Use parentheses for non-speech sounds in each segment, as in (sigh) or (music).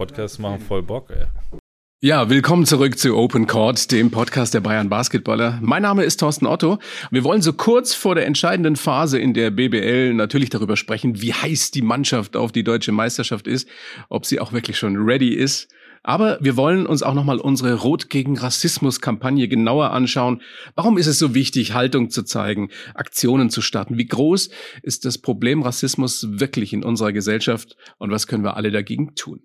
Podcasts machen voll Bock, ey. Ja, willkommen zurück zu Open Court, dem Podcast der Bayern Basketballer. Mein Name ist Thorsten Otto. Wir wollen so kurz vor der entscheidenden Phase in der BBL natürlich darüber sprechen, wie heiß die Mannschaft auf die deutsche Meisterschaft ist, ob sie auch wirklich schon ready ist. Aber wir wollen uns auch nochmal unsere Rot gegen Rassismus Kampagne genauer anschauen. Warum ist es so wichtig, Haltung zu zeigen, Aktionen zu starten? Wie groß ist das Problem Rassismus wirklich in unserer Gesellschaft? Und was können wir alle dagegen tun?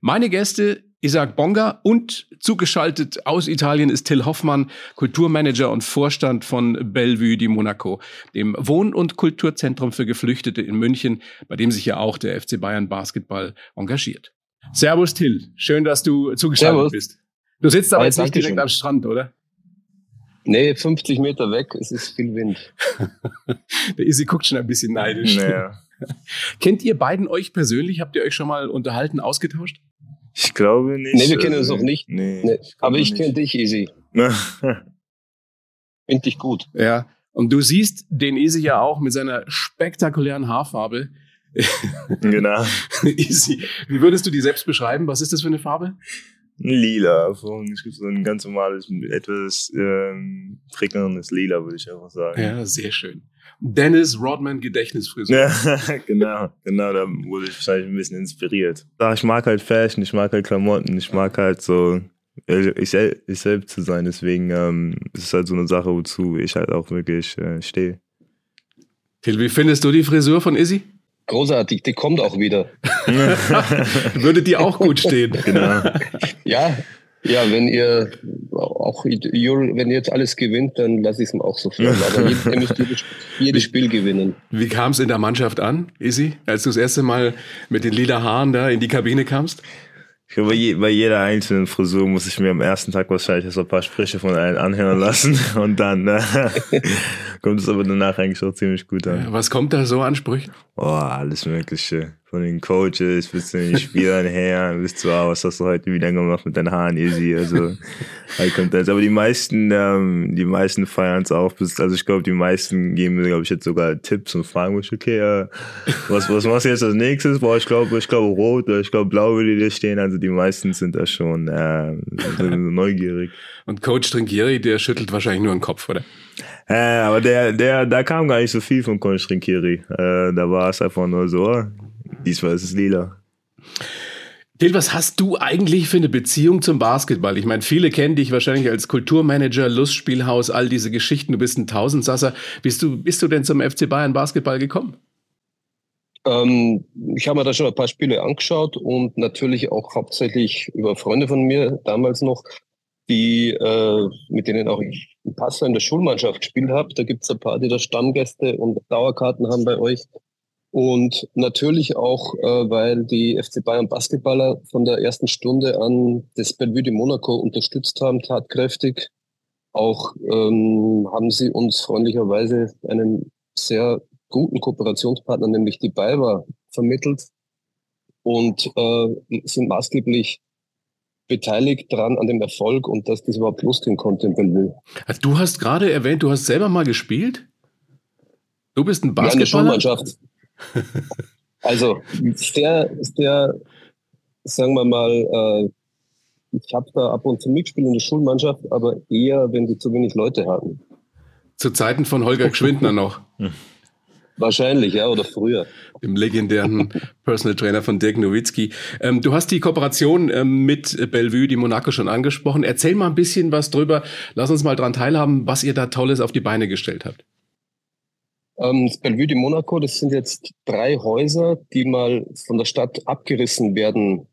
Meine Gäste Isaac Bonga und zugeschaltet aus Italien ist Till Hoffmann, Kulturmanager und Vorstand von Bellevue di Monaco, dem Wohn- und Kulturzentrum für Geflüchtete in München, bei dem sich ja auch der FC Bayern Basketball engagiert. Servus Till, schön, dass du zugeschaltet Servus. bist. Du sitzt aber jetzt nicht direkt schön. am Strand, oder? Nee, 50 Meter weg, es ist viel Wind. (laughs) der Isi guckt schon ein bisschen neidisch. Naja. (laughs) Kennt ihr beiden euch persönlich? Habt ihr euch schon mal unterhalten, ausgetauscht? Ich glaube nicht. Nee, wir kennen uns noch also, nicht. Nee, nee. Ich Aber ich kenne dich, Easy. (laughs) Finde dich gut. Ja. Und du siehst den Easy ja auch mit seiner spektakulären Haarfarbe. (laughs) genau. Easy. Wie würdest du die selbst beschreiben? Was ist das für eine Farbe? Lila. Es gibt so ein ganz normales, etwas ähm, prickelndes Lila, würde ich einfach sagen. Ja, sehr schön. Dennis Rodman Gedächtnisfrisur. Ja, (laughs) genau, genau, da wurde ich wahrscheinlich ein bisschen inspiriert. Ich mag halt Fashion, ich mag halt Klamotten, ich mag halt so ich, ich selbst zu sein, deswegen ähm, ist es halt so eine Sache, wozu ich halt auch wirklich äh, stehe. Till, wie findest du die Frisur von Izzy? Großartig, die kommt auch wieder. (laughs) Würde dir auch gut stehen. Genau. Ja, ja, wenn ihr auch wenn ihr jetzt alles gewinnt, dann lasse ich es mir auch so viel. Aber ihr müsst jedes, jedes Spiel gewinnen. Wie kam es in der Mannschaft an, Isi, als du das erste Mal mit den lila Haaren da in die Kabine kamst? Ich glaube, bei, je, bei jeder einzelnen Frisur muss ich mir am ersten Tag wahrscheinlich so ein paar Sprüche von allen anhören lassen (laughs) und dann äh, (laughs) kommt es aber danach eigentlich auch ziemlich gut an. Was kommt da so an Sprüchen? Oh, alles Mögliche von den Coaches bis zu den Spielern her, bis zu, ah, was hast du heute wieder gemacht mit deinen Haaren, easy. Also, halt kommt das. Aber die meisten, ähm, die meisten feiern es auch. Bis, also ich glaube, die meisten geben mir, glaube ich, jetzt sogar Tipps und fragen mich, okay, äh, was, was machst du jetzt als nächstes? Boah, ich glaube, ich glaube rot oder ich glaube blau würde dir stehen. Also die meisten sind da schon äh, (laughs) neugierig. Und Coach Trinkieri, der schüttelt wahrscheinlich nur den Kopf, oder? Äh, aber der, der, da kam gar nicht so viel von Coach Trinkieri. Äh, da war es einfach nur so, Diesmal ist es lila. Till, was hast du eigentlich für eine Beziehung zum Basketball? Ich meine, viele kennen dich wahrscheinlich als Kulturmanager, Lustspielhaus, all diese Geschichten. Du bist ein Tausendsasser. Bist du, bist du denn zum FC Bayern Basketball gekommen? Ähm, ich habe mir da schon ein paar Spiele angeschaut und natürlich auch hauptsächlich über Freunde von mir damals noch, die äh, mit denen auch ich ein Passer in der Schulmannschaft gespielt habe. Da gibt es ein paar, die da Stammgäste und Dauerkarten haben bei euch. Und natürlich auch, äh, weil die FC Bayern Basketballer von der ersten Stunde an das Bellevue de Monaco unterstützt haben, tatkräftig. Auch ähm, haben sie uns freundlicherweise einen sehr guten Kooperationspartner, nämlich die BayWa, vermittelt und äh, sind maßgeblich beteiligt dran an dem Erfolg und dass das überhaupt losgehen konnte in Bellevue. Also du hast gerade erwähnt, du hast selber mal gespielt? Du bist ein Basketballer? Ja, (laughs) also ist der, ist der, sagen wir mal, äh, ich habe da ab und zu mitgespielt in der Schulmannschaft, aber eher, wenn die zu wenig Leute hatten. Zu Zeiten von Holger Geschwindner (laughs) noch. Wahrscheinlich, ja, oder früher. Dem legendären (laughs) Personal Trainer von Dirk Nowitzki. Ähm, du hast die Kooperation ähm, mit Bellevue, die Monaco, schon angesprochen. Erzähl mal ein bisschen was drüber. Lass uns mal dran teilhaben, was ihr da Tolles auf die Beine gestellt habt. Ähm, das Bellevue de Monaco, das sind jetzt drei Häuser, die mal von der Stadt abgerissen werden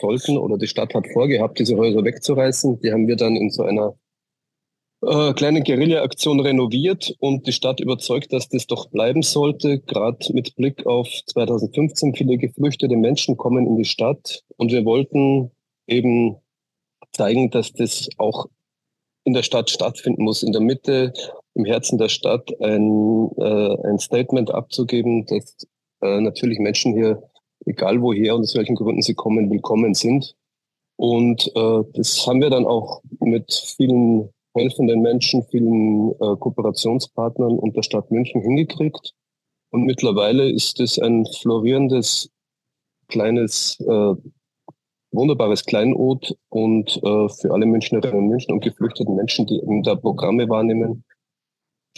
sollten oder die Stadt hat vorgehabt, diese Häuser wegzureißen. Die haben wir dann in so einer äh, kleinen Guerilla-Aktion renoviert und die Stadt überzeugt, dass das doch bleiben sollte. Gerade mit Blick auf 2015, viele geflüchtete Menschen kommen in die Stadt und wir wollten eben zeigen, dass das auch in der Stadt stattfinden muss, in der Mitte im Herzen der Stadt ein, äh, ein Statement abzugeben, dass äh, natürlich Menschen hier, egal woher und aus welchen Gründen sie kommen, willkommen sind. Und äh, das haben wir dann auch mit vielen helfenden Menschen, vielen äh, Kooperationspartnern und der Stadt München hingekriegt. Und mittlerweile ist es ein florierendes kleines äh, wunderbares Kleinod und äh, für alle Münchnerinnen und München und geflüchteten Menschen, die eben da Programme wahrnehmen.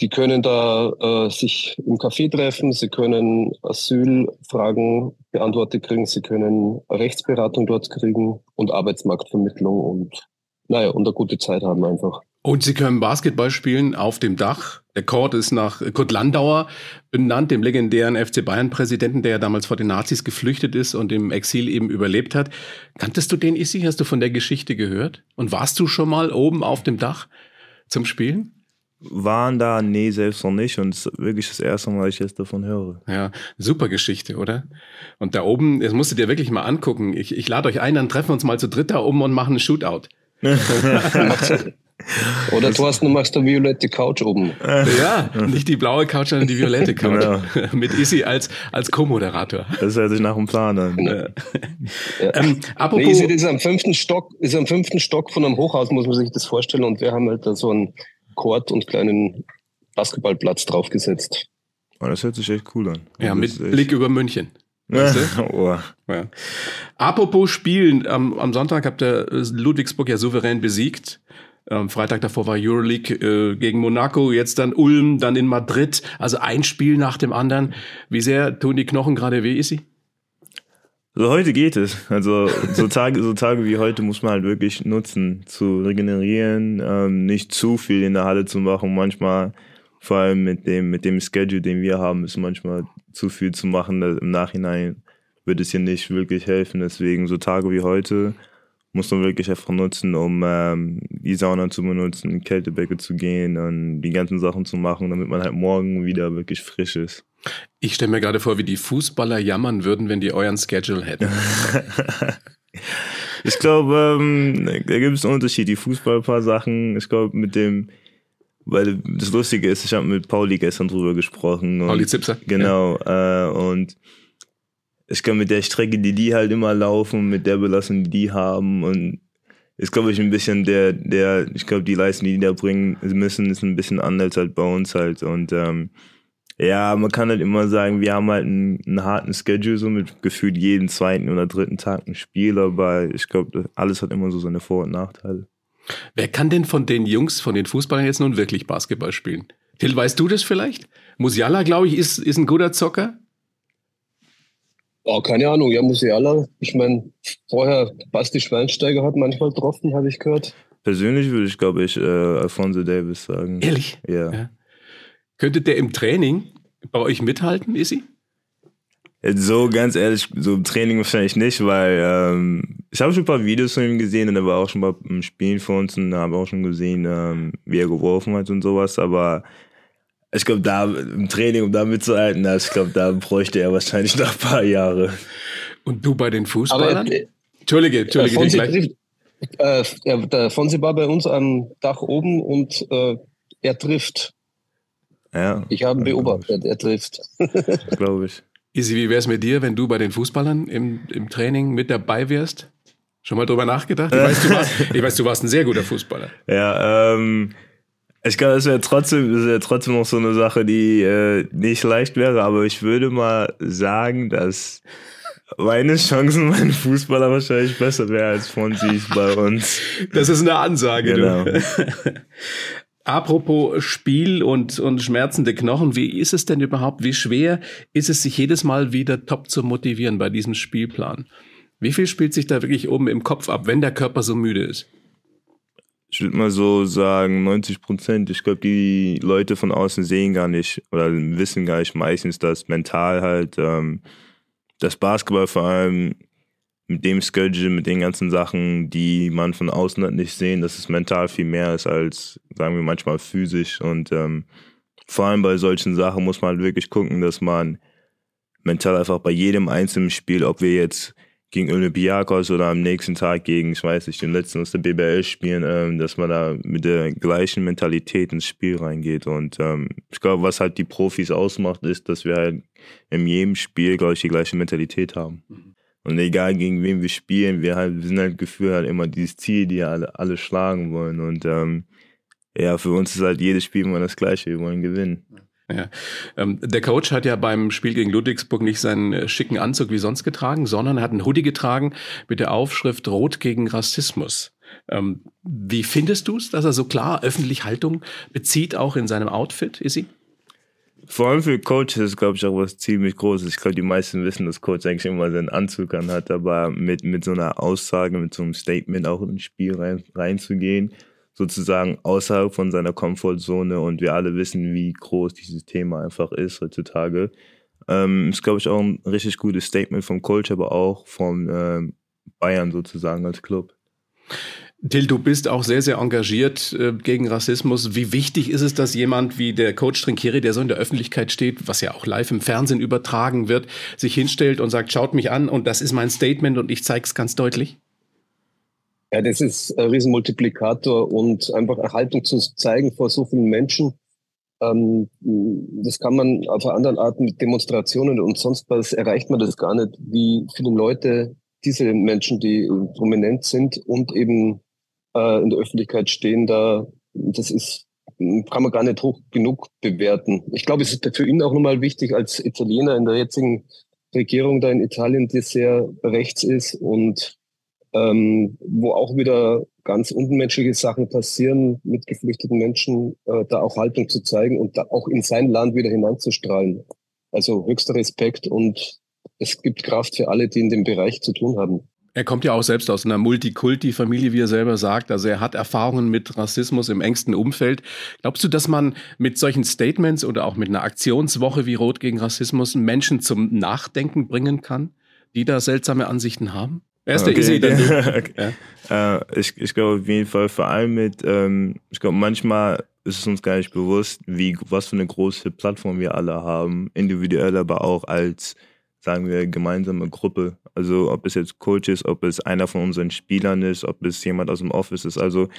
Die können da äh, sich im Café treffen, sie können Asylfragen beantwortet kriegen, sie können Rechtsberatung dort kriegen und Arbeitsmarktvermittlung und naja, und eine gute Zeit haben einfach. Und Sie können Basketball spielen auf dem Dach. Der Court ist nach Kurt Landauer benannt, dem legendären FC Bayern-Präsidenten, der ja damals vor den Nazis geflüchtet ist und im Exil eben überlebt hat. Kanntest du den, Issi? Hast du von der Geschichte gehört? Und warst du schon mal oben auf dem Dach zum Spielen? Waren da, nee, selbst noch nicht. Und es ist wirklich das erste Mal, dass ich jetzt davon höre. Ja, super Geschichte, oder? Und da oben, das musst du dir wirklich mal angucken. Ich, ich lade euch ein, dann treffen wir uns mal zu dritt da oben und machen einen Shootout. (laughs) Oder Thorsten, du machst eine violette Couch oben. Ja, nicht die blaue Couch, sondern die violette Couch. Genau. (laughs) Mit Isi als, als Co-Moderator. Das hört sich nach einem Plan an. Ja. Ähm, apropos nee, Isi ist am fünften Stock, ist am fünften Stock von einem Hochhaus, muss man sich das vorstellen. Und wir haben halt da so einen Court und kleinen Basketballplatz draufgesetzt. Oh, das hört sich echt cool an. Ja, mit Blick über München. (laughs) Weißt du? oh. ja. Apropos Spielen, am, am Sonntag habt ihr Ludwigsburg ja souverän besiegt. Am Freitag davor war Euroleague äh, gegen Monaco, jetzt dann Ulm, dann in Madrid. Also ein Spiel nach dem anderen. Wie sehr tun die Knochen gerade weh, Issi? So heute geht es. Also so Tage, so Tage wie heute muss man halt wirklich nutzen, zu regenerieren, ähm, nicht zu viel in der Halle zu machen. Manchmal, vor allem mit dem, mit dem Schedule, den wir haben, ist manchmal zu viel zu machen. Im Nachhinein wird es hier nicht wirklich helfen. Deswegen so Tage wie heute muss man wirklich einfach nutzen, um ähm, die Sauna zu benutzen, Kältebecke zu gehen und die ganzen Sachen zu machen, damit man halt morgen wieder wirklich frisch ist. Ich stelle mir gerade vor, wie die Fußballer jammern würden, wenn die euren Schedule hätten. (laughs) ich glaube, ähm, da gibt es einen Unterschied. Die Fußball ein paar Sachen, ich glaube, mit dem, weil das Lustige ist, ich habe mit Pauli gestern drüber gesprochen. Pauli Zipser. Genau. Ja. Äh, und ich glaube, mit der Strecke, die die halt immer laufen, mit der Belastung, die die haben und ist, glaube ich, ein bisschen der, der, ich glaube, die Leistung, die die da bringen müssen, ist ein bisschen anders als bei uns halt und ähm, ja, man kann halt immer sagen, wir haben halt einen, einen, harten Schedule, so mit gefühlt jeden zweiten oder dritten Tag ein Spiel, aber ich glaube, alles hat immer so seine Vor- und Nachteile. Wer kann denn von den Jungs, von den Fußballern jetzt nun wirklich Basketball spielen? Till, weißt du das vielleicht? Musiala, glaube ich, ist, ist ein guter Zocker. Oh, keine Ahnung, ja, Musiala. Ich meine, vorher Basti Schweinsteiger hat manchmal getroffen, habe ich gehört. Persönlich würde ich, glaube ich, äh, Alfonso Davis sagen. Ehrlich? Ja. ja. Könnte der im Training bei euch mithalten, Isi? So ganz ehrlich, so im Training wahrscheinlich nicht, weil ähm, ich habe schon ein paar Videos von ihm gesehen und er war auch schon mal im Spielen für uns und habe auch schon gesehen, ähm, wie er geworfen hat und sowas, aber ich glaube, da im Training, um da mitzuhalten, ich glaube, da bräuchte er wahrscheinlich noch ein paar Jahre. Und du bei den Fußballern? Aber, äh, Entschuldige, Entschuldige. Fonsi, trifft, äh, der Fonsi war bei uns am Dach oben und äh, er trifft. Ja. Ich habe ihn beobachtet, er trifft. Glaube ich. Isi, (laughs) wie wäre es mit dir, wenn du bei den Fußballern im, im Training mit dabei wärst? Schon mal drüber nachgedacht? Ich weiß, du warst, (laughs) ich weiß, du warst ein sehr guter Fußballer. Ja, ähm, ich glaube, das wäre trotzdem, das wäre trotzdem noch so eine Sache, die äh, nicht leicht wäre, aber ich würde mal sagen, dass meine Chancen, (laughs) mein Fußballer wahrscheinlich besser wäre als Fonsis bei uns. Das ist eine Ansage, genau. du. (laughs) Apropos Spiel und, und schmerzende Knochen, wie ist es denn überhaupt, wie schwer ist es, sich jedes Mal wieder top zu motivieren bei diesem Spielplan? Wie viel spielt sich da wirklich oben im Kopf ab, wenn der Körper so müde ist? Ich würde mal so sagen, 90 Prozent. Ich glaube, die Leute von außen sehen gar nicht oder wissen gar nicht meistens, dass mental halt ähm, das Basketball vor allem mit dem Schedule, mit den ganzen Sachen, die man von außen hat nicht sehen, dass es mental viel mehr ist als, sagen wir manchmal physisch. Und ähm, vor allem bei solchen Sachen muss man halt wirklich gucken, dass man mental einfach bei jedem einzelnen Spiel, ob wir jetzt gegen Olympiakos oder am nächsten Tag gegen, ich weiß nicht, den letzten aus der BBL spielen, ähm, dass man da mit der gleichen Mentalität ins Spiel reingeht. Und ähm, ich glaube, was halt die Profis ausmacht, ist, dass wir halt in jedem Spiel, glaube ich, die gleiche Mentalität haben. Mhm. Und egal gegen wen wir spielen, wir, halt, wir sind halt gefühlt halt immer dieses Ziel, die alle, alle schlagen wollen. Und ähm, ja, für uns ist halt jedes Spiel immer das Gleiche, wir wollen gewinnen. Ja. Ähm, der Coach hat ja beim Spiel gegen Ludwigsburg nicht seinen äh, schicken Anzug wie sonst getragen, sondern hat einen Hoodie getragen mit der Aufschrift Rot gegen Rassismus. Ähm, wie findest du es, dass er so klar öffentlich Haltung bezieht, auch in seinem Outfit, Isi? Vor allem für Coaches ist, glaube ich, auch was ziemlich Großes. Ich glaube, die meisten wissen, dass Coach eigentlich immer seinen Anzug anhat, aber mit, mit so einer Aussage, mit so einem Statement auch ins Spiel rein, reinzugehen, sozusagen außerhalb von seiner Komfortzone und wir alle wissen, wie groß dieses Thema einfach ist heutzutage. Ähm, ist, glaube ich, auch ein richtig gutes Statement vom Coach, aber auch von ähm, Bayern sozusagen als Club. Till, du bist auch sehr, sehr engagiert äh, gegen Rassismus. Wie wichtig ist es, dass jemand wie der Coach Trinkieri, der so in der Öffentlichkeit steht, was ja auch live im Fernsehen übertragen wird, sich hinstellt und sagt, schaut mich an und das ist mein Statement und ich zeige es ganz deutlich? Ja, das ist ein Riesenmultiplikator und einfach Erhaltung zu zeigen vor so vielen Menschen. Ähm, das kann man auf einer anderen Art mit Demonstrationen und sonst was erreicht man das gar nicht, wie viele Leute diese Menschen, die prominent sind und eben äh, in der Öffentlichkeit stehen, da, das ist, kann man gar nicht hoch genug bewerten. Ich glaube, es ist für ihn auch nochmal wichtig als Italiener in der jetzigen Regierung da in Italien, die sehr rechts ist und ähm, wo auch wieder ganz unmenschliche Sachen passieren mit geflüchteten Menschen, äh, da auch Haltung zu zeigen und da auch in sein Land wieder hineinzustrahlen. Also höchster Respekt und es gibt Kraft für alle, die in dem Bereich zu tun haben. Er kommt ja auch selbst aus einer Multikulti-Familie, wie er selber sagt. Also er hat Erfahrungen mit Rassismus im engsten Umfeld. Glaubst du, dass man mit solchen Statements oder auch mit einer Aktionswoche wie Rot gegen Rassismus Menschen zum Nachdenken bringen kann, die da seltsame Ansichten haben? Er ist okay. Easy, dann (laughs) okay. ja. äh, ich, ich glaube auf jeden Fall, vor allem mit, ähm, ich glaube manchmal ist es uns gar nicht bewusst, wie was für eine große Plattform wir alle haben, individuell, aber auch als sagen wir, gemeinsame Gruppe. Also ob es jetzt Coach ist, ob es einer von unseren Spielern ist, ob es jemand aus dem Office ist. Also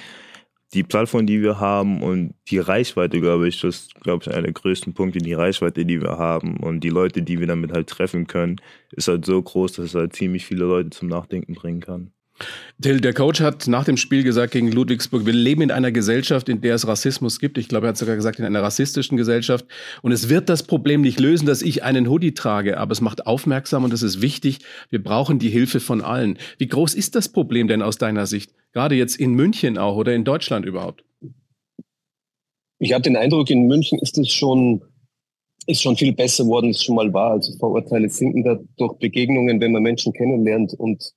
die Plattform, die wir haben und die Reichweite, glaube ich, das ist, glaube ich, einer der größten Punkte, die Reichweite, die wir haben und die Leute, die wir damit halt treffen können, ist halt so groß, dass es halt ziemlich viele Leute zum Nachdenken bringen kann. Till, der Coach hat nach dem Spiel gesagt gegen Ludwigsburg, wir leben in einer Gesellschaft, in der es Rassismus gibt. Ich glaube, er hat sogar gesagt, in einer rassistischen Gesellschaft. Und es wird das Problem nicht lösen, dass ich einen Hoodie trage, aber es macht aufmerksam und es ist wichtig. Wir brauchen die Hilfe von allen. Wie groß ist das Problem denn aus deiner Sicht? Gerade jetzt in München auch oder in Deutschland überhaupt? Ich habe den Eindruck, in München ist es schon, ist schon viel besser geworden, als es schon mal war. Also Vorurteile sinken da durch Begegnungen, wenn man Menschen kennenlernt und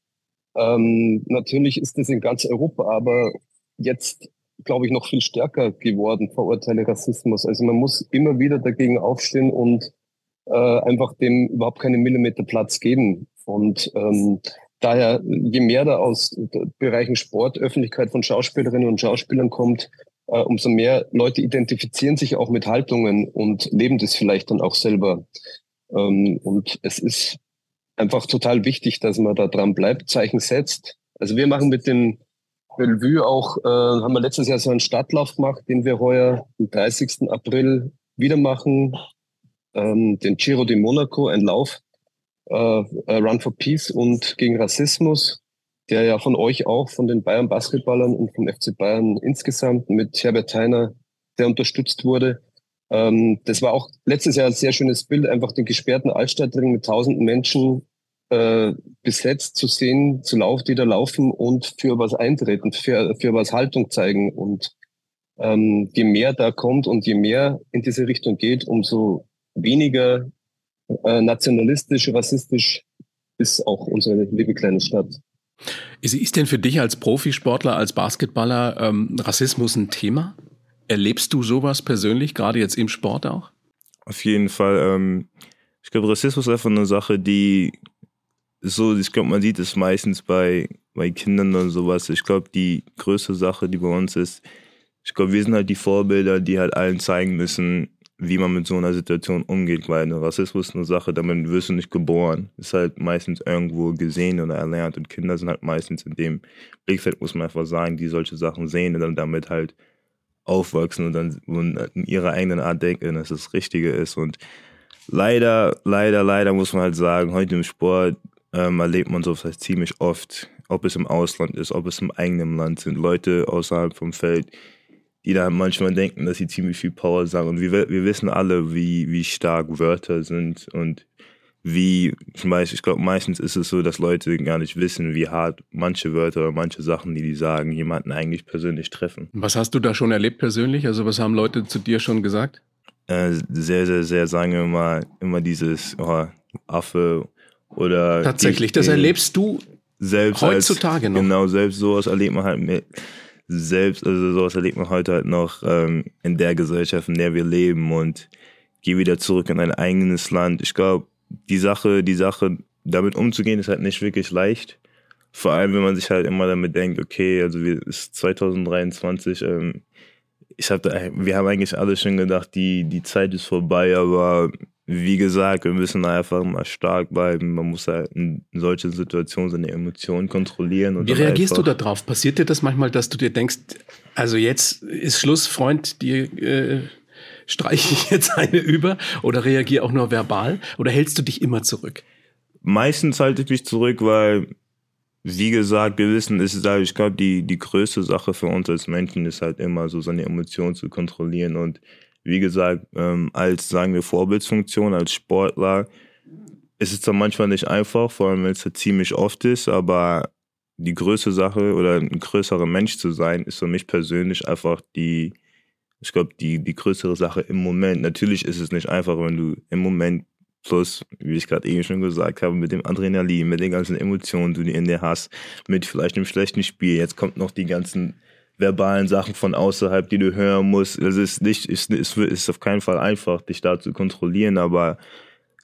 ähm, natürlich ist das in ganz Europa, aber jetzt glaube ich noch viel stärker geworden, Vorurteile, Rassismus. Also man muss immer wieder dagegen aufstehen und äh, einfach dem überhaupt keinen Millimeter Platz geben. Und ähm, daher, je mehr da aus Bereichen Sport, Öffentlichkeit von Schauspielerinnen und Schauspielern kommt, äh, umso mehr Leute identifizieren sich auch mit Haltungen und leben das vielleicht dann auch selber. Ähm, und es ist einfach total wichtig, dass man da dran bleibt, Zeichen setzt. Also wir machen mit dem Bellevue auch, äh, haben wir letztes Jahr so einen Stadtlauf gemacht, den wir heuer am 30. April wieder machen. Ähm, den Giro di Monaco, ein Lauf, äh, Run for Peace und gegen Rassismus, der ja von euch auch, von den Bayern Basketballern und vom FC Bayern insgesamt mit Herbert Heiner sehr unterstützt wurde. Ähm, das war auch letztes Jahr ein sehr schönes Bild, einfach den gesperrten Altstadtring mit tausenden Menschen äh, besetzt zu sehen, zu laufen, die da laufen und für was eintreten, für, für was Haltung zeigen. Und ähm, je mehr da kommt und je mehr in diese Richtung geht, umso weniger äh, nationalistisch, rassistisch ist auch unsere liebe kleine Stadt. Ist denn für dich als Profisportler, als Basketballer ähm, Rassismus ein Thema? Erlebst du sowas persönlich, gerade jetzt im Sport auch? Auf jeden Fall. Ähm, ich glaube, Rassismus ist einfach eine Sache, die so, ich glaube, man sieht es meistens bei, bei Kindern und sowas. Ich glaube, die größte Sache, die bei uns ist, ich glaube, wir sind halt die Vorbilder, die halt allen zeigen müssen, wie man mit so einer Situation umgeht, weil Rassismus ist eine Sache, damit wirst du nicht geboren. Ist halt meistens irgendwo gesehen oder erlernt und Kinder sind halt meistens in dem Blickfeld, muss man einfach sagen, die solche Sachen sehen und dann damit halt aufwachsen und dann in ihrer eigenen Art denken, dass das Richtige ist. Und leider, leider, leider muss man halt sagen, heute im Sport ähm, erlebt man sowas halt ziemlich oft, ob es im Ausland ist, ob es im eigenen Land sind. Leute außerhalb vom Feld, die da manchmal denken, dass sie ziemlich viel Power sagen. Und wir, wir wissen alle, wie, wie stark Wörter sind und wie, Beispiel, ich glaube, meistens ist es so, dass Leute gar nicht wissen, wie hart manche Wörter oder manche Sachen, die die sagen, jemanden eigentlich persönlich treffen. Was hast du da schon erlebt persönlich? Also was haben Leute zu dir schon gesagt? Äh, sehr, sehr, sehr, sagen wir mal, immer dieses oh, Affe oder. Tatsächlich, das erlebst du selbst heutzutage als, noch. Genau, selbst sowas erlebt man halt mit, selbst, also sowas erlebt man heute halt noch ähm, in der Gesellschaft, in der wir leben und geh wieder zurück in ein eigenes Land. Ich glaube, die Sache, die Sache, damit umzugehen, ist halt nicht wirklich leicht. Vor allem, wenn man sich halt immer damit denkt, okay, also wir ist 2023, ähm, ich hab da, wir haben eigentlich alle schon gedacht, die, die Zeit ist vorbei, aber wie gesagt, wir müssen einfach mal stark bleiben. Man muss halt in solchen Situationen seine Emotionen kontrollieren. Und wie reagierst du darauf? Passiert dir das manchmal, dass du dir denkst, also jetzt ist Schluss, Freund, die äh, streiche ich jetzt eine über oder reagiere auch nur verbal oder hältst du dich immer zurück? Meistens halte ich mich zurück, weil, wie gesagt, wir wissen, es ist halt, ich glaube, die, die größte Sache für uns als Menschen ist halt immer so seine Emotionen zu kontrollieren und wie gesagt, ähm, als, sagen wir, Vorbildsfunktion, als Sportler, ist es dann manchmal nicht einfach, vor allem wenn es halt ziemlich oft ist, aber die größte Sache oder ein größerer Mensch zu sein, ist für mich persönlich einfach die, ich glaube, die, die größere Sache im Moment. Natürlich ist es nicht einfach, wenn du im Moment plus, wie ich gerade eben schon gesagt habe, mit dem Adrenalin, mit den ganzen Emotionen, die du in dir hast, mit vielleicht einem schlechten Spiel. Jetzt kommt noch die ganzen verbalen Sachen von außerhalb, die du hören musst. Es ist nicht, es ist, ist auf keinen Fall einfach, dich da zu kontrollieren, aber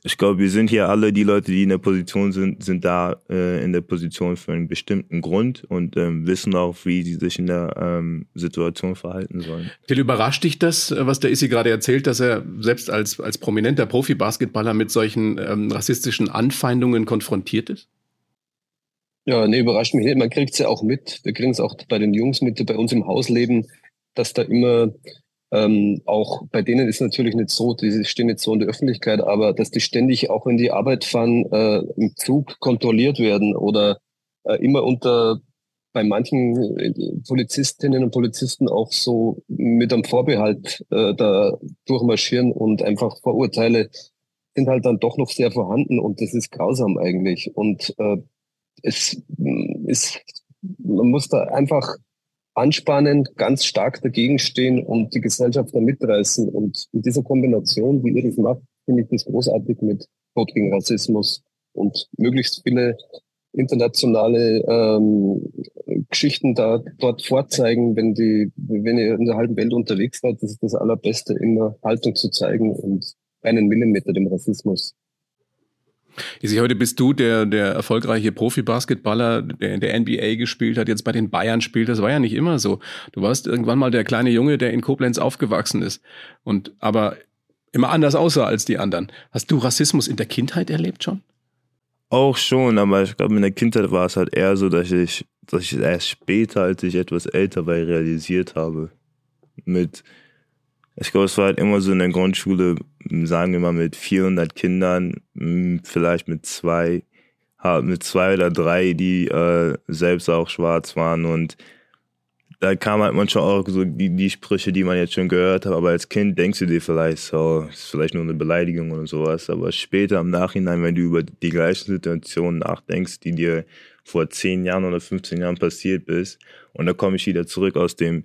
ich glaube, wir sind hier alle, die Leute, die in der Position sind, sind da äh, in der Position für einen bestimmten Grund und ähm, wissen auch, wie sie sich in der ähm, Situation verhalten sollen. Till, überrascht dich das, was der Issi gerade erzählt, dass er selbst als, als prominenter Profi-Basketballer mit solchen ähm, rassistischen Anfeindungen konfrontiert ist? Ja, nee, überrascht mich nicht. Man kriegt es ja auch mit. Wir kriegen es auch bei den Jungs mit, die bei uns im Haus leben, dass da immer ähm, auch bei denen ist natürlich nicht so, die stehen nicht so in der Öffentlichkeit, aber dass die ständig auch wenn die Arbeit fahren, äh, im Zug kontrolliert werden oder äh, immer unter bei manchen äh, Polizistinnen und Polizisten auch so mit einem Vorbehalt äh, da durchmarschieren und einfach Vorurteile sind halt dann doch noch sehr vorhanden und das ist grausam eigentlich. Und äh, es ist, man muss da einfach anspannend, ganz stark dagegen stehen und die Gesellschaft da mitreißen. Und in dieser Kombination, wie ihr das macht, finde ich das großartig mit Tod gegen Rassismus und möglichst viele internationale ähm, Geschichten da dort vorzeigen, wenn die, wenn ihr in der halben Welt unterwegs seid, das ist das Allerbeste, immer Haltung zu zeigen und einen Millimeter dem Rassismus Isi, heute bist du der, der erfolgreiche Profi-Basketballer, der in der NBA gespielt hat, jetzt bei den Bayern spielt. Das war ja nicht immer so. Du warst irgendwann mal der kleine Junge, der in Koblenz aufgewachsen ist und aber immer anders aussah als die anderen. Hast du Rassismus in der Kindheit erlebt schon? Auch schon, aber ich glaube, in der Kindheit war es halt eher so, dass ich, dass ich erst später, als ich etwas älter war, realisiert habe. Mit ich glaube, es war halt immer so in der Grundschule, sagen wir mal mit 400 Kindern, hm, vielleicht mit zwei, mit zwei oder drei, die äh, selbst auch schwarz waren. Und da kam halt manchmal auch so die, die Sprüche, die man jetzt schon gehört hat, aber als Kind denkst du dir vielleicht so, ist vielleicht nur eine Beleidigung oder sowas, aber später im Nachhinein, wenn du über die gleichen Situationen nachdenkst, die dir vor 10 Jahren oder 15 Jahren passiert bist, und da komme ich wieder zurück aus dem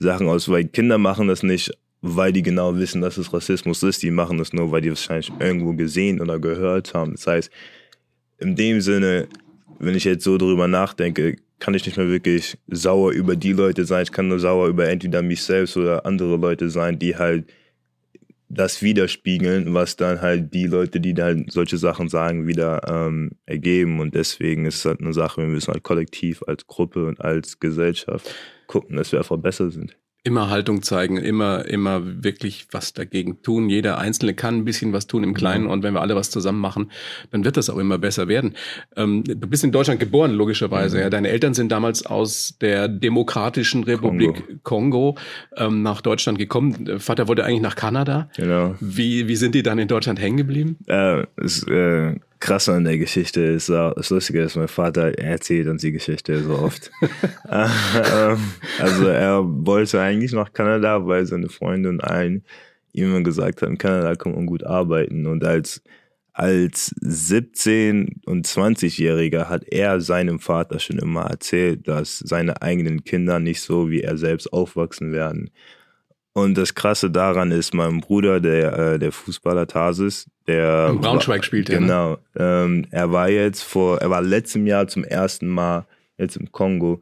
Sachen aus, weil Kinder machen das nicht weil die genau wissen, dass es Rassismus ist. Die machen das nur, weil die wahrscheinlich irgendwo gesehen oder gehört haben. Das heißt, in dem Sinne, wenn ich jetzt so drüber nachdenke, kann ich nicht mehr wirklich sauer über die Leute sein. Ich kann nur sauer über entweder mich selbst oder andere Leute sein, die halt das widerspiegeln, was dann halt die Leute, die dann solche Sachen sagen, wieder ähm, ergeben. Und deswegen ist es halt eine Sache, wir müssen halt kollektiv als Gruppe und als Gesellschaft gucken, dass wir einfach besser sind. Immer Haltung zeigen, immer, immer wirklich was dagegen tun. Jeder Einzelne kann ein bisschen was tun im Kleinen und wenn wir alle was zusammen machen, dann wird das auch immer besser werden. Ähm, du bist in Deutschland geboren, logischerweise. Mhm. Ja. Deine Eltern sind damals aus der Demokratischen Republik Kongo, Kongo ähm, nach Deutschland gekommen. Vater wollte eigentlich nach Kanada. Genau. Wie, wie sind die dann in Deutschland hängen geblieben? Äh, es, äh krass an der Geschichte ist, das Lustige ist, mein Vater erzählt uns die Geschichte so oft. (laughs) Ähm, also er wollte eigentlich nach Kanada, weil seine Freunde und allen ihm immer gesagt haben, in Kanada kann man gut arbeiten. Und als, als 17- und 20-Jähriger hat er seinem Vater schon immer erzählt, dass seine eigenen Kinder nicht so wie er selbst aufwachsen werden. Und das Krasse daran ist, mein Bruder, der, äh, der Fußballer Tarsis, der. In Braunschweig spielt er. Ne? Genau. Ne? Ähm, er war jetzt vor, er war letztem Jahr zum ersten Mal jetzt im Kongo,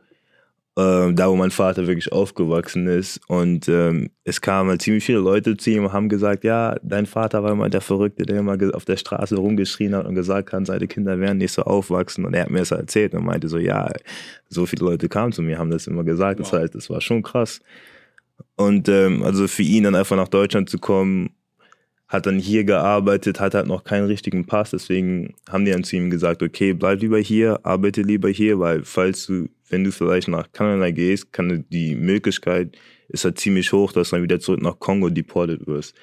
äh, da wo mein Vater wirklich aufgewachsen ist. Und ähm, es kamen halt ziemlich viele Leute zu ihm und haben gesagt, ja, dein Vater war immer der Verrückte, der immer auf der Straße rumgeschrien hat und gesagt hat, seine Kinder werden nicht so aufwachsen. Und er hat mir das erzählt und meinte so, ja, so viele Leute kamen zu mir, haben das immer gesagt. Wow. Das heißt, das war schon krass. Und ähm, also für ihn dann einfach nach Deutschland zu kommen, hat dann hier gearbeitet, hat halt noch keinen richtigen Pass, deswegen haben die dann zu ihm gesagt, okay, bleib lieber hier, arbeite lieber hier, weil falls du, wenn du vielleicht nach Kanada gehst, kann die Möglichkeit, ist halt ziemlich hoch, dass du dann wieder zurück nach Kongo deportet wirst.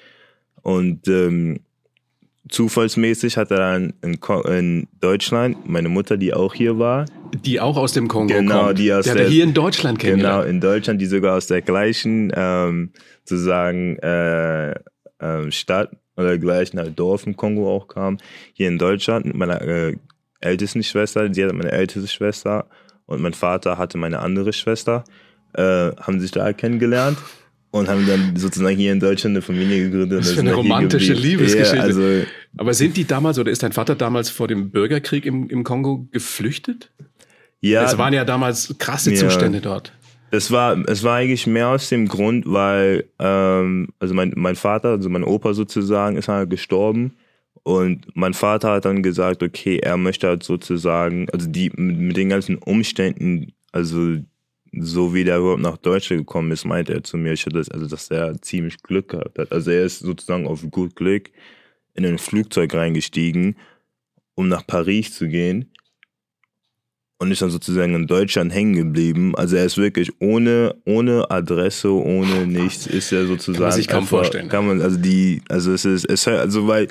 Und ähm, zufallsmäßig hat er dann in, in, Deutschland meine Mutter, die auch hier war. Die auch aus dem Kongo genau, kommt. Die aus der, der, hier in Deutschland kennengelernt. Genau, in Deutschland, die sogar aus der gleichen ähm, sozusagen äh, äh, Stadt oder gleichen halt Dorf im Kongo auch kam. Hier in Deutschland mit meiner äh, ältesten Schwester, sie hatte meine älteste Schwester und mein Vater hatte meine andere Schwester, äh, haben sich da kennengelernt und haben dann sozusagen hier in Deutschland eine Familie gegründet. Das ist eine romantische Liebesgeschichte. Ja, also, Aber sind die damals oder ist dein Vater damals vor dem Bürgerkrieg im, im Kongo geflüchtet? Ja. Es waren ja damals krasse ja, Zustände dort. Es war, es war eigentlich mehr aus dem Grund, weil ähm, also mein, mein Vater, also mein Opa sozusagen, ist halt gestorben. Und mein Vater hat dann gesagt, okay, er möchte halt sozusagen, also die mit, mit den ganzen Umständen, also so wie der überhaupt nach Deutschland gekommen ist, meinte er zu mir, ich hatte, also dass er ziemlich Glück gehabt hat. Also er ist sozusagen auf gut Glück in ein Flugzeug reingestiegen, um nach Paris zu gehen und ist dann sozusagen in Deutschland hängen geblieben. Also er ist wirklich ohne, ohne Adresse, ohne nichts, ist er sozusagen. Kann man sich kaum einfach, vorstellen. Kann man, also die, also es ist, es, also weil,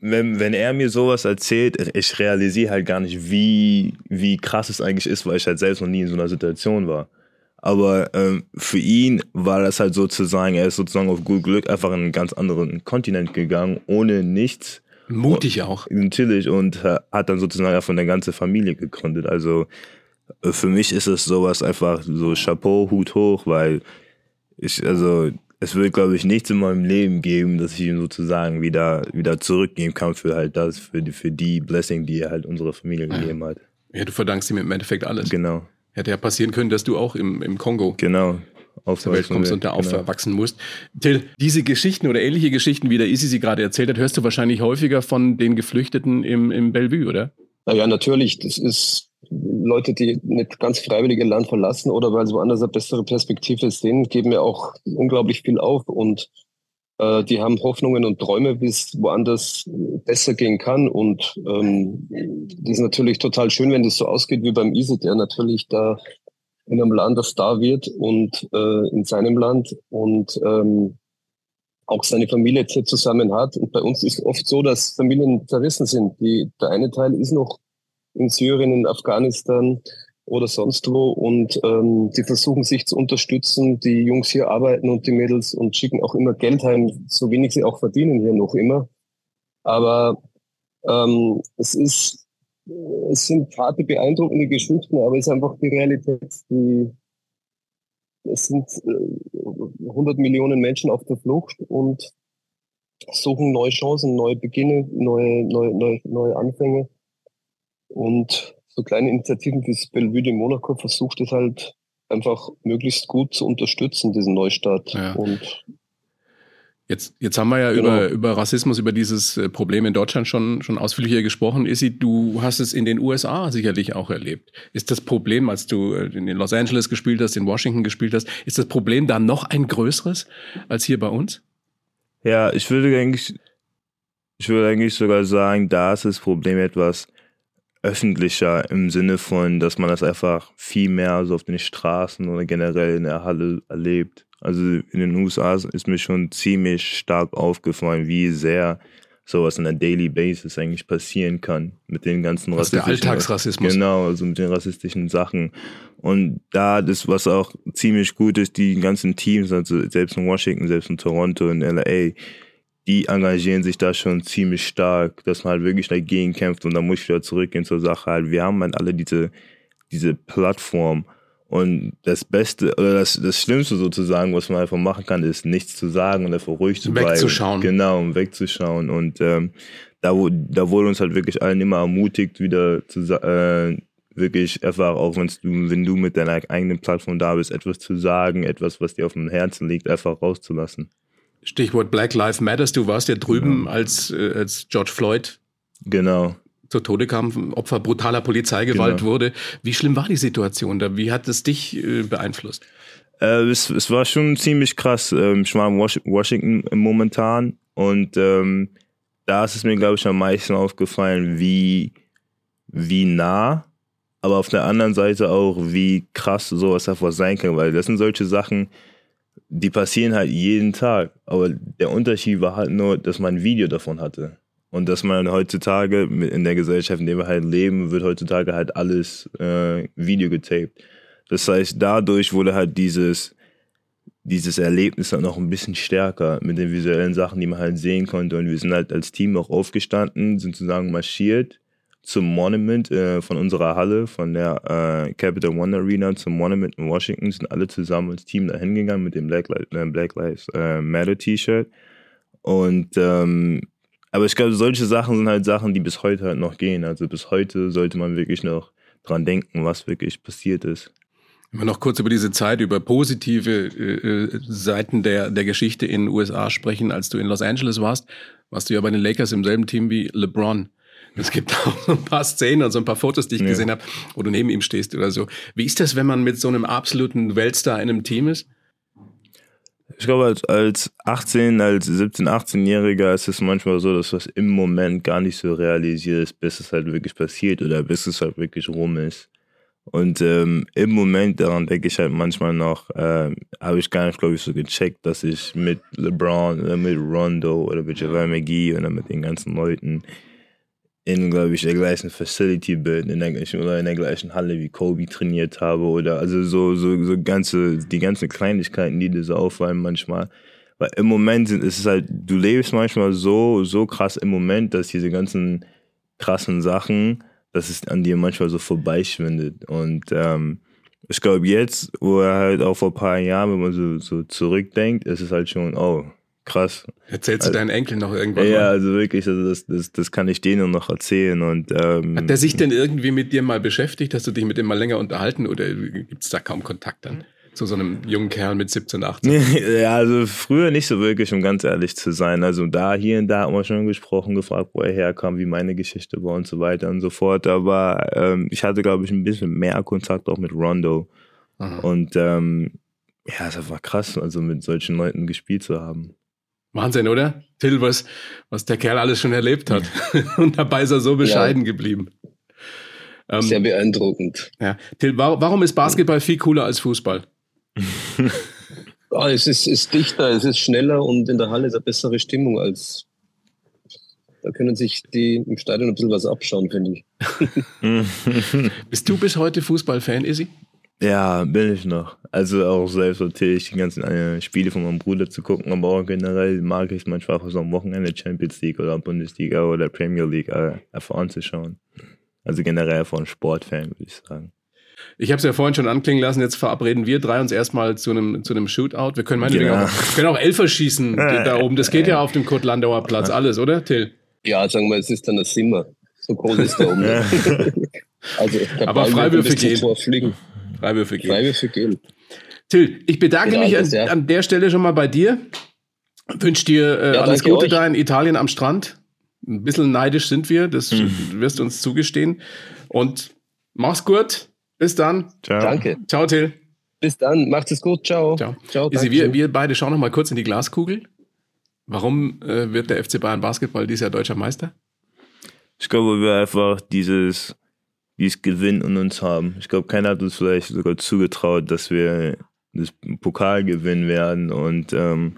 wenn, wenn er mir sowas erzählt, ich realisiere halt gar nicht, wie, wie krass es eigentlich ist, weil ich halt selbst noch nie in so einer Situation war. Aber ähm, für ihn war das halt sozusagen, er ist sozusagen auf gut Glück einfach in einen ganz anderen Kontinent gegangen, ohne nichts. Mutig auch. Natürlich und äh, hat dann sozusagen von der ganzen Familie gegründet. Also äh, für mich ist es sowas einfach so Chapeau, Hut hoch, weil ich, also es wird, glaube ich, nichts in meinem Leben geben, dass ich ihm sozusagen wieder, wieder zurückgeben kann für halt das, für die, für die Blessing, die er halt unserer Familie ja. gegeben hat. Ja, du verdankst ihm im Endeffekt alles. Genau. Hätte ja passieren können, dass du auch im, im Kongo genau. Auf der Welt kommst und da genau. aufwachsen musst. Till, diese Geschichten oder ähnliche Geschichten, wie der Isi sie gerade erzählt hat, hörst du wahrscheinlich häufiger von den Geflüchteten im, im Bellevue, oder? Naja, natürlich. Das ist Leute, die nicht ganz freiwillig ihr Land verlassen oder weil es woanders eine bessere Perspektive ist, denen geben ja auch unglaublich viel auf und äh, die haben Hoffnungen und Träume, wie es woanders besser gehen kann. Und ähm, das ist natürlich total schön, wenn das so ausgeht wie beim Easy, der natürlich da in einem Land das Star wird und äh, in seinem Land und ähm, auch seine Familie zusammen hat. Und bei uns ist oft so, dass Familien zerrissen sind. Die, der eine Teil ist noch in Syrien, in Afghanistan oder sonst wo. Und ähm, die versuchen sich zu unterstützen. Die Jungs hier arbeiten und die Mädels und schicken auch immer Geld heim, so wenig sie auch verdienen hier noch immer. Aber ähm, es ist, es sind harte, beeindruckende Geschichten, aber es ist einfach die Realität, die es sind äh, 100 Millionen Menschen auf der Flucht und suchen neue Chancen, neue Beginne, neue, neue, neue, neue Anfänge. Und so kleine Initiativen wie das Bellevue de Monaco versucht es halt einfach möglichst gut zu unterstützen, diesen Neustart. Ja. Und Jetzt, jetzt haben wir ja genau. über, über Rassismus, über dieses äh, Problem in Deutschland schon, schon ausführlicher gesprochen. Isi, du hast es in den USA sicherlich auch erlebt. Ist das Problem, als du äh, in Los Angeles gespielt hast, in Washington gespielt hast, ist das Problem da noch ein größeres als hier bei uns? Ja, ich würde eigentlich, ich würde eigentlich sogar sagen, da ist das Problem etwas öffentlicher im Sinne von, dass man das einfach viel mehr so auf den Straßen oder generell in der Halle erlebt. Also in den USA ist mir schon ziemlich stark aufgefallen, wie sehr sowas on a daily basis eigentlich passieren kann mit den ganzen Was der rassistischen Alltagsrassismus. Genau, also mit den rassistischen Sachen. Und da das, was auch ziemlich gut ist, die ganzen Teams, also selbst in Washington, selbst in Toronto, in LA, die engagieren sich da schon ziemlich stark, dass man halt wirklich dagegen kämpft und dann muss ich wieder zurückgehen zur Sache halt. Wir haben halt alle diese, diese Plattform und das Beste oder das, das Schlimmste sozusagen, was man einfach machen kann, ist nichts zu sagen und einfach ruhig zu bleiben. Wegzuschauen. Genau, um wegzuschauen und ähm, da, da wurde uns halt wirklich allen immer ermutigt, wieder zu äh, wirklich einfach auch du, wenn du mit deiner eigenen Plattform da bist, etwas zu sagen, etwas, was dir auf dem Herzen liegt, einfach rauszulassen. Stichwort Black Lives Matters. Du warst ja drüben, als, äh, als George Floyd Genau. zu Tode kam, Opfer brutaler Polizeigewalt Genau. wurde. Wie schlimm war die Situation da? Wie hat es dich äh, beeinflusst? Äh, es, es war schon ziemlich krass. Ähm, ich war in Wash Washington momentan und ähm, da ist es mir, glaube ich, am meisten aufgefallen, wie, wie nah, aber auf der anderen Seite auch, wie krass sowas einfach sein kann, weil das sind solche Sachen, die passieren halt jeden Tag. Aber der Unterschied war halt nur, dass man ein Video davon hatte. Und dass man heutzutage in der Gesellschaft, in der wir halt leben, wird heutzutage halt alles äh, Video getaped. Das heißt, dadurch wurde halt dieses, dieses Erlebnis halt noch ein bisschen stärker mit den visuellen Sachen, die man halt sehen konnte. Und wir sind halt als Team auch aufgestanden, sind sozusagen marschiert zum Monument äh, von unserer Halle, von der äh, Capital One Arena zum Monument in Washington, sind alle zusammen als Team da hingegangen mit dem Black, äh, Black Lives äh, Matter T-Shirt. Und ähm, aber ich glaube, solche Sachen sind halt Sachen, die bis heute halt noch gehen. Also bis heute sollte man wirklich noch dran denken, was wirklich passiert ist. Wenn wir noch kurz über diese Zeit, über positive äh, äh, Seiten der, der Geschichte in den USA sprechen. Als du in Los Angeles warst, warst du ja bei den Lakers im selben Team wie LeBron. Es gibt (laughs) auch so ein paar Szenen und so ein paar Fotos, die ich Ja. gesehen habe, wo du neben ihm stehst oder so. Wie ist das, wenn man mit so einem absoluten Weltstar in einem Team ist? Ich glaube, als, als 18, als 17, 18-Jähriger ist es manchmal so, dass was im Moment gar nicht so realisiert ist, bis es halt wirklich passiert oder bis es halt wirklich rum ist. Und ähm, im Moment, daran denke ich halt manchmal noch, ähm, habe ich gar nicht, glaube ich, so gecheckt, dass ich mit LeBron oder mit Rondo oder mit Javel McGee oder mit den ganzen Leuten in, glaube ich, der gleichen Facility bin, in der oder in der gleichen Halle wie Kobe trainiert habe oder also so, so, so ganze, die ganzen Kleinigkeiten, die dir so auffallen manchmal. Weil im Moment sind, ist es halt, du lebst manchmal so, so krass im Moment, dass diese ganzen krassen Sachen, dass es an dir manchmal so vorbeischwindet. Und ähm, ich glaube jetzt, wo er halt auch vor ein paar Jahren, wenn man so, so zurückdenkt, ist es halt schon, oh, krass. Erzählst du Also- deinen Enkeln noch irgendwann Ja, mal? also wirklich, also das, das, das kann ich denen noch erzählen. Und, ähm, Hat der sich denn irgendwie mit dir mal beschäftigt? Hast du dich mit dem mal länger unterhalten oder gibt es da kaum Kontakt dann zu so einem jungen Kerl mit 17, 18? (laughs) ja, also früher nicht so wirklich, um ganz ehrlich zu sein. Also da, hier und da haben wir schon gesprochen, gefragt, wo er herkam, wie meine Geschichte war und so weiter und so fort. Aber ähm, ich hatte, glaube ich, ein bisschen mehr Kontakt auch mit Rondo. Aha. Und ähm, ja, es war krass, also mit solchen Leuten gespielt zu haben. Wahnsinn, oder? Till, was, was der Kerl alles schon erlebt hat. (laughs) Und dabei ist er so bescheiden geblieben. Ähm, Sehr beeindruckend. ja. Till, wa warum ist Basketball viel cooler als Fußball? (laughs) Ah, es ist, ist dichter, es ist schneller und in der Halle ist eine bessere Stimmung als. Da können sich die im Stadion ein bisschen was abschauen, finde ich. (laughs) Bist du bis heute Fußballfan, Izzy? Ja, bin ich noch. Also auch selbst natürlich die ganzen äh, Spiele von meinem Bruder zu gucken, aber auch generell mag ich manchmal einfach so am Wochenende Champions League oder Bundesliga oder Premier League äh, einfach anzuschauen. Also generell von Sportfan, würde ich sagen. Ich habe es ja vorhin schon anklingen lassen, jetzt verabreden wir drei uns erstmal zu einem zu einem Shootout. Wir können meinetwegen Genau. auch, können auch Elfer schießen (laughs) da oben. Das geht ja auf dem Kurt Landauer Platz, alles, oder, Till? Ja, sagen wir, es ist dann ein Simmer. So groß ist der oben. (laughs) also, der Aber Ball Freiwürfe bis Freiwürfe gehen. Freiwürfe gehen. Till, ich bedanke Ja, mich an, ja. an der Stelle schon mal bei dir. Wünsche dir äh, Ja, alles Gute euch. da in Italien am Strand. Ein bisschen neidisch sind wir, das Mhm. wirst du uns zugestehen. Und mach's gut. Bis dann. Ciao. Danke. Ciao, Till. Bis dann. Macht es gut. Ciao. Ciao. Ciao. Danke wir, schön. wir beide schauen noch mal kurz in die Glaskugel. Warum äh, wird der FC Bayern Basketball dieses Jahr deutscher Meister? Ich glaube, wir einfach dieses, dieses Gewinn in uns haben. Ich glaube, keiner hat uns vielleicht sogar zugetraut, dass wir das Pokal gewinnen werden. Und ähm,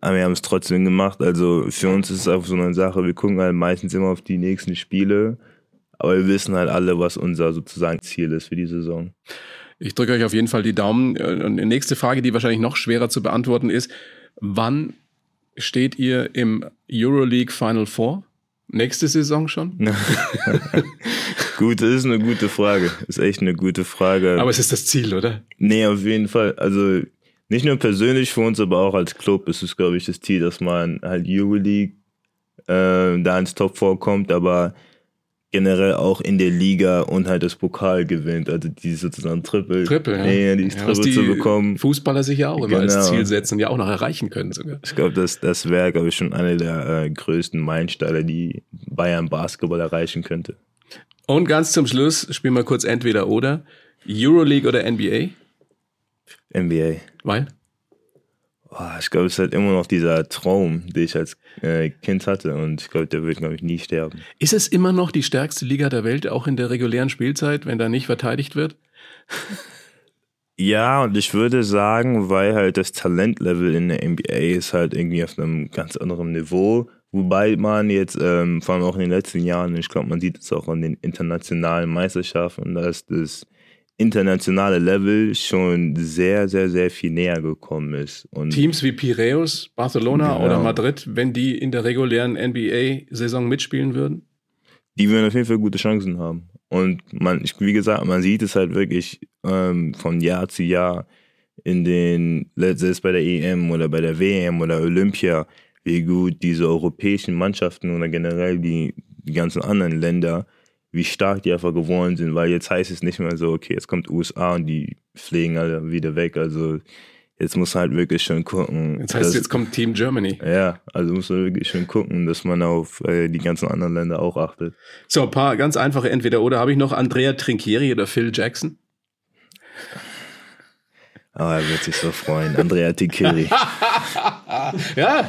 aber wir haben es trotzdem gemacht. Also für uns ist es einfach so eine Sache, wir gucken halt meistens immer auf die nächsten Spiele, aber wir wissen halt alle, was unser sozusagen Ziel ist für die Saison. Ich drücke euch auf jeden Fall die Daumen. Und die nächste Frage, die wahrscheinlich noch schwerer zu beantworten ist, wann steht ihr im Euroleague Final Four? Nächste Saison schon? (laughs) gut, das ist eine gute Frage. Ist echt eine gute Frage. Aber es ist das Ziel, oder? Nee, auf jeden Fall. Also nicht nur persönlich für uns, aber auch als Club ist es, glaube ich, das Ziel, dass man halt Euroleague äh, da ins Top vorkommt, aber generell auch in der Liga und halt das Pokal gewinnt, also die sozusagen Triple, Triple, ja. ja die Ja, Triple zu bekommen. Fußballer sich ja auch immer als Genau. Ziel setzen und ja auch noch erreichen können sogar. Ich glaube, das, das wäre, glaube ich, schon einer der äh, größten Meilensteine, die Bayern Basketball erreichen könnte. Und ganz zum Schluss spielen wir kurz entweder oder. Euroleague oder NBA? NBA. Weil? Oh, ich glaube, es ist halt immer noch dieser Traum, den ich als äh, Kind hatte und ich glaube, der wird, glaube ich, nie sterben. Ist es immer noch die stärkste Liga der Welt, auch in der regulären Spielzeit, wenn da nicht verteidigt wird? (laughs) Ja, und ich würde sagen, weil halt das Talentlevel in der NBA ist halt irgendwie auf einem ganz anderen Niveau. Wobei man jetzt, ähm, vor allem auch in den letzten Jahren, ich glaube, man sieht es auch an den internationalen Meisterschaften, dass das internationale Level schon sehr, sehr, sehr viel näher gekommen ist. Und Teams wie Piraeus, Barcelona Genau. oder Madrid, wenn die in der regulären NBA-Saison mitspielen würden? die werden auf jeden Fall gute Chancen haben. Und man, wie gesagt, man sieht es halt wirklich ähm, von Jahr zu Jahr in den, selbst bei der EM oder bei der WM oder Olympia, wie gut diese europäischen Mannschaften oder generell die, die ganzen anderen Länder, wie stark die einfach geworden sind, weil jetzt heißt es nicht mehr so, okay, jetzt kommt USA und die fliegen alle wieder weg. Also jetzt muss man halt wirklich schon gucken. Jetzt heißt es, dass- jetzt kommt Team Germany. ja, also muss man wirklich schon gucken, dass man auf äh, die ganzen anderen Länder auch achtet. So, ein paar ganz einfache Entweder-Oder. Habe ich noch Andrea Trinchieri oder Phil Jackson? Aber er wird sich so freuen. Andrea Tikiri. (laughs) Ja,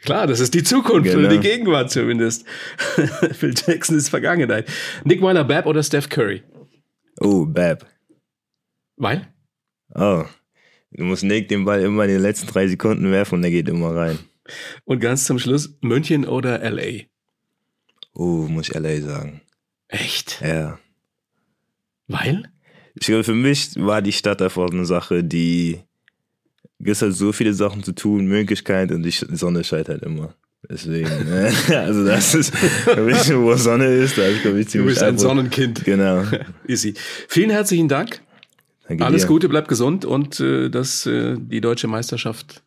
klar, das ist die Zukunft Genau. oder die Gegenwart zumindest. (laughs) Phil Jackson ist Vergangenheit. Nick Weiler-Babb oder Steph Curry? Oh, Bab. Weil? Oh. Du musst Nick den Ball immer in den letzten drei Sekunden werfen und der geht immer rein. Und ganz zum Schluss, München oder LA? Oh, muss ich LA sagen. Echt? Ja. Weil? Ich glaube, für mich war die Stadt einfach eine Sache, die. Es hat so viele Sachen zu tun, Möglichkeiten und die Sonne scheint halt immer. Deswegen, (laughs) ne? (laughs) also das ist, mich, wo Sonne ist, da ist, glaube ich, Du ziemlich bist ein Sonnenkind. Genau. (laughs) Easy. Vielen herzlichen Dank. Danke Alles dir. Gute, bleib gesund und äh, dass äh, die deutsche Meisterschaft.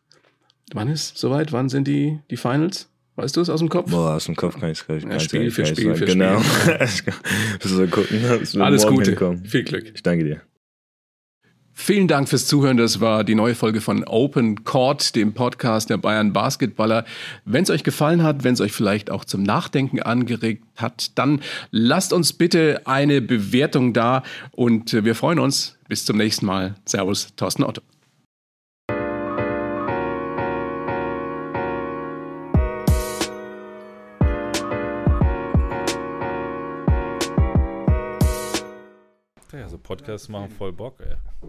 Wann ist soweit? Wann sind die, die Finals? Weißt du es aus dem Kopf? Boah, aus dem Kopf kann ich es gleich Ja, ganz Spiel für gar nicht Spiel für Genau. (laughs) Müssen wir gucken, Alles Gute. hinkommen. Viel Glück. Ich danke dir. Vielen Dank fürs Zuhören. Das war die neue Folge von Open Court, dem Podcast der Bayern Basketballer. Wenn es euch gefallen hat, wenn es euch vielleicht auch zum Nachdenken angeregt hat, dann lasst uns bitte eine Bewertung da und äh, wir freuen uns. Bis zum nächsten Mal. Servus, Thorsten Otto. Podcasts machen voll Bock, ey.